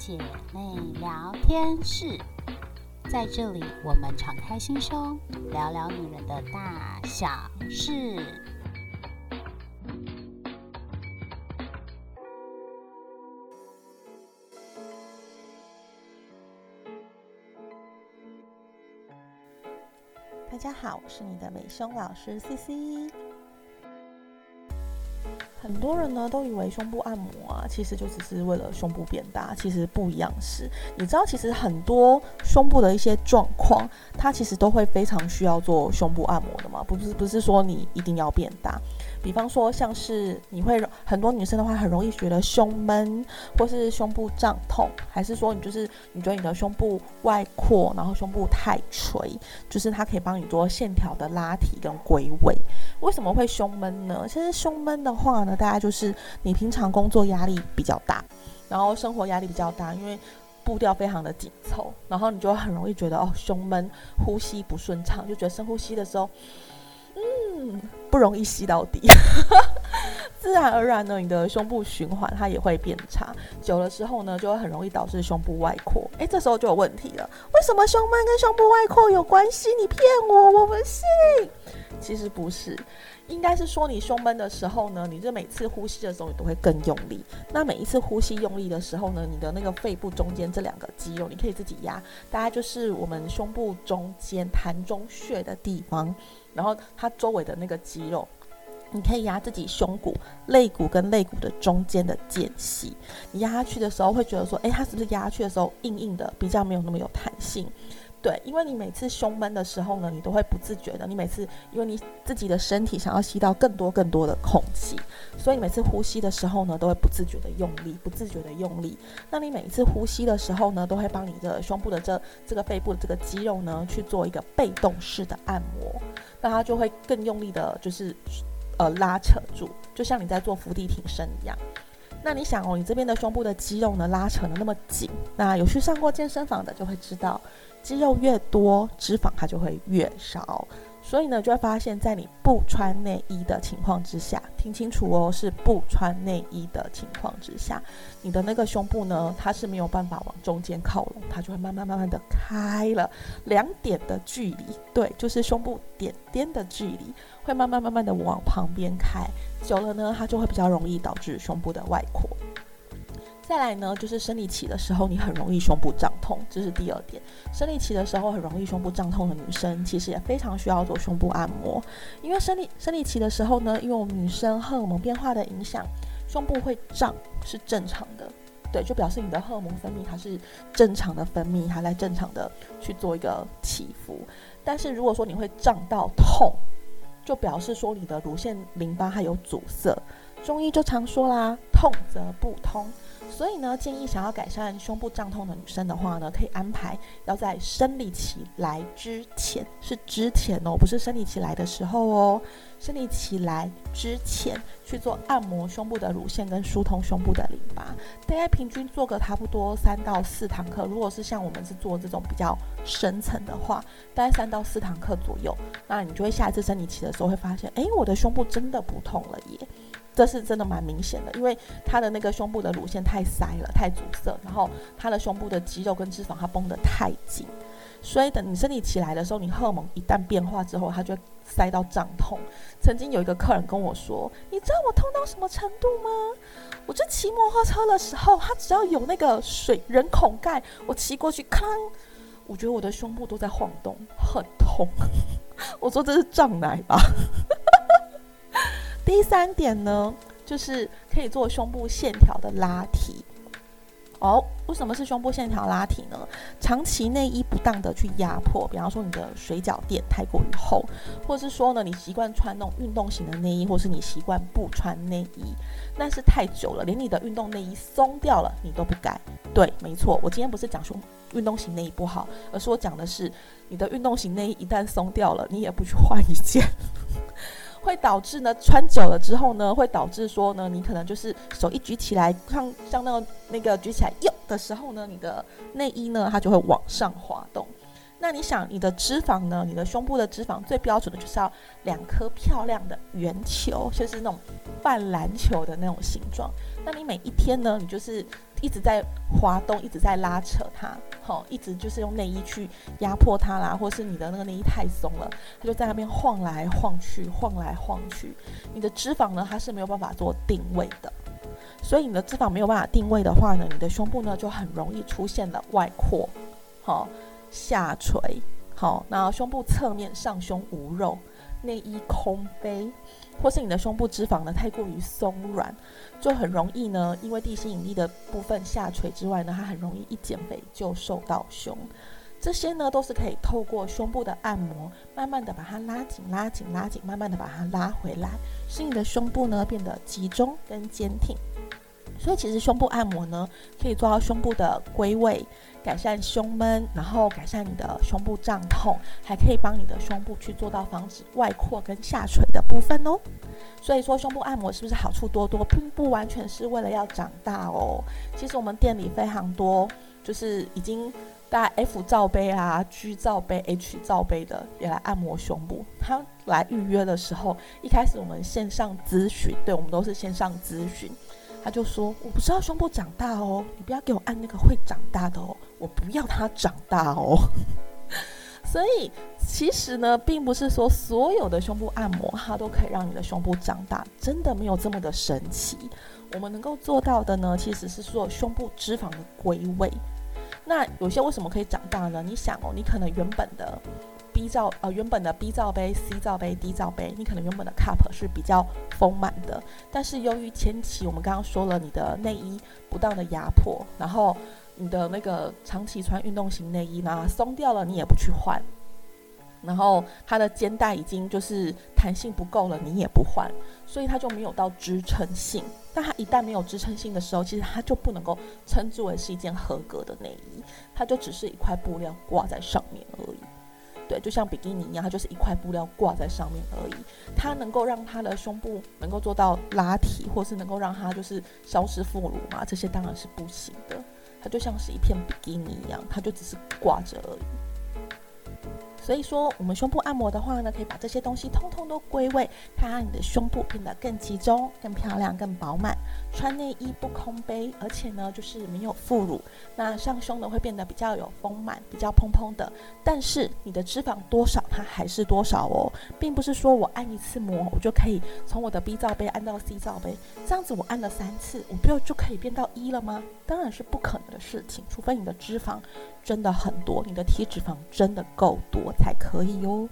姐妹聊天室，在这里我们敞开心胸，聊聊女人的大小事。大家好，我是你的美胸老师 C C。很多人呢都以为胸部按摩啊，其实就只是为了胸部变大，其实不一样是。你知道，其实很多胸部的一些状况，它其实都会非常需要做胸部按摩的嘛，不是不是说你一定要变大。比方说，像是你会很多女生的话，很容易觉得胸闷，或是胸部胀痛，还是说你就是你觉得你的胸部外扩，然后胸部太垂，就是它可以帮你做线条的拉提跟归位。为什么会胸闷呢？其实胸闷的话呢，大概就是你平常工作压力比较大，然后生活压力比较大，因为步调非常的紧凑，然后你就很容易觉得哦胸闷，呼吸不顺畅，就觉得深呼吸的时候。嗯，不容易吸到底，自然而然呢，你的胸部循环它也会变差，久了之后呢，就会很容易导致胸部外扩。哎，这时候就有问题了，为什么胸闷跟胸部外扩有关系？你骗我，我不信。其实不是，应该是说你胸闷的时候呢，你就每次呼吸的时候你都会更用力。那每一次呼吸用力的时候呢，你的那个肺部中间这两个肌肉，你可以自己压，大概就是我们胸部中间膻中穴的地方。然后它周围的那个肌肉，你可以压自己胸骨、肋骨跟肋骨的中间的间隙。你压下去的时候，会觉得说，哎，它是不是压下去的时候硬硬的，比较没有那么有弹性？对，因为你每次胸闷的时候呢，你都会不自觉的。你每次因为你自己的身体想要吸到更多更多的空气，所以你每次呼吸的时候呢，都会不自觉的用力，不自觉的用力。那你每一次呼吸的时候呢，都会帮你的胸部的这这个背部的这个肌肉呢，去做一个被动式的按摩，那它就会更用力的，就是呃拉扯住，就像你在做伏地挺身一样。那你想哦，你这边的胸部的肌肉呢拉扯的那么紧，那有去上过健身房的就会知道。肌肉越多，脂肪它就会越少，所以呢，就会发现，在你不穿内衣的情况之下，听清楚哦，是不穿内衣的情况之下，你的那个胸部呢，它是没有办法往中间靠拢，它就会慢慢慢慢的开了，两点的距离，对，就是胸部点点的距离，会慢慢慢慢的往旁边开，久了呢，它就会比较容易导致胸部的外扩。再来呢，就是生理期的时候，你很容易胸部胀痛，这是第二点。生理期的时候很容易胸部胀痛的女生，其实也非常需要做胸部按摩。因为生理生理期的时候呢，因为我们女生荷尔蒙变化的影响，胸部会胀是正常的，对，就表示你的荷尔蒙分泌它是正常的分泌，它在正常的去做一个起伏。但是如果说你会胀到痛，就表示说你的乳腺淋巴还有阻塞。中医就常说啦，痛则不通。所以呢，建议想要改善胸部胀痛的女生的话呢，可以安排要在生理期来之前，是之前哦，不是生理期来的时候哦，生理期来之前去做按摩胸部的乳腺跟疏通胸部的淋巴，大概平均做个差不多三到四堂课。如果是像我们是做这种比较深层的话，大概三到四堂课左右，那你就会下一次生理期的时候会发现，哎，我的胸部真的不痛了耶。这是真的蛮明显的，因为他的那个胸部的乳腺太塞了，太阻塞，然后他的胸部的肌肉跟脂肪它绷得太紧，所以等你生理起来的时候，你荷尔蒙一旦变化之后，它就塞到胀痛。曾经有一个客人跟我说：“你知道我痛到什么程度吗？我就骑摩托车的时候，他只要有那个水人孔盖，我骑过去，吭，我觉得我的胸部都在晃动，很痛。”我说：“这是胀奶吧？”第三点呢，就是可以做胸部线条的拉提。哦，为什么是胸部线条拉提呢？长期内衣不当的去压迫，比方说你的水饺垫太过于厚，或者是说呢，你习惯穿那种运动型的内衣，或是你习惯不穿内衣，但是太久了，连你的运动内衣松掉了，你都不改。对，没错，我今天不是讲胸运动型内衣不好，而是我讲的是你的运动型内衣一旦松掉了，你也不去换一件。会导致呢，穿久了之后呢，会导致说呢，你可能就是手一举起来，像像那个那个举起来哟的时候呢，你的内衣呢它就会往上滑动。那你想，你的脂肪呢？你的胸部的脂肪最标准的就是要两颗漂亮的圆球，就是那种半篮球的那种形状。那你每一天呢，你就是一直在滑动，一直在拉扯它，好，一直就是用内衣去压迫它啦，或是你的那个内衣太松了，它就在那边晃来晃去，晃来晃去。你的脂肪呢，它是没有办法做定位的，所以你的脂肪没有办法定位的话呢，你的胸部呢就很容易出现了外扩，好。下垂，好，那胸部侧面上胸无肉，内衣空杯，或是你的胸部脂肪呢太过于松软，就很容易呢，因为地心引力的部分下垂之外呢，它很容易一减肥就瘦到胸。这些呢都是可以透过胸部的按摩，慢慢的把它拉紧、拉紧、拉紧，慢慢的把它拉回来，使你的胸部呢变得集中跟坚挺。所以其实胸部按摩呢，可以做到胸部的归位。改善胸闷，然后改善你的胸部胀痛，还可以帮你的胸部去做到防止外扩跟下垂的部分哦。所以说胸部按摩是不是好处多多，并不完全是为了要长大哦。其实我们店里非常多，就是已经大 F 罩杯啊、G 罩杯、H 罩杯的也来按摩胸部。他来预约的时候，一开始我们线上咨询，对我们都是线上咨询。他就说：“我不知道胸部长大哦，你不要给我按那个会长大的哦，我不要它长大哦。”所以其实呢，并不是说所有的胸部按摩它都可以让你的胸部长大，真的没有这么的神奇。我们能够做到的呢，其实是做胸部脂肪的归位。那有些为什么可以长大呢？你想哦，你可能原本的。B 罩呃，原本的 B 罩杯、C 罩杯、D 罩杯，你可能原本的 cup 是比较丰满的，但是由于前期我们刚刚说了，你的内衣不当的压迫，然后你的那个长期穿运动型内衣呢松掉了，你也不去换，然后它的肩带已经就是弹性不够了，你也不换，所以它就没有到支撑性。但它一旦没有支撑性的时候，其实它就不能够称之为是一件合格的内衣，它就只是一块布料挂在上面而已。对，就像比基尼一样，它就是一块布料挂在上面而已。它能够让它的胸部能够做到拉提，或是能够让它就是消失副乳嘛？这些当然是不行的。它就像是一片比基尼一样，它就只是挂着而已。所以说，我们胸部按摩的话呢，可以把这些东西通通都归位，它让你的胸部变得更集中、更漂亮、更饱满。穿内衣不空杯，而且呢，就是没有副乳，那上胸呢会变得比较有丰满、比较蓬蓬的。但是你的脂肪多少，它还是多少哦，并不是说我按一次摩，我就可以从我的 B 罩杯按到 C 罩杯，这样子我按了三次，我不就就可以变到一了吗？当然是不可能的事情，除非你的脂肪真的很多，你的体脂肪真的够多才可以哟。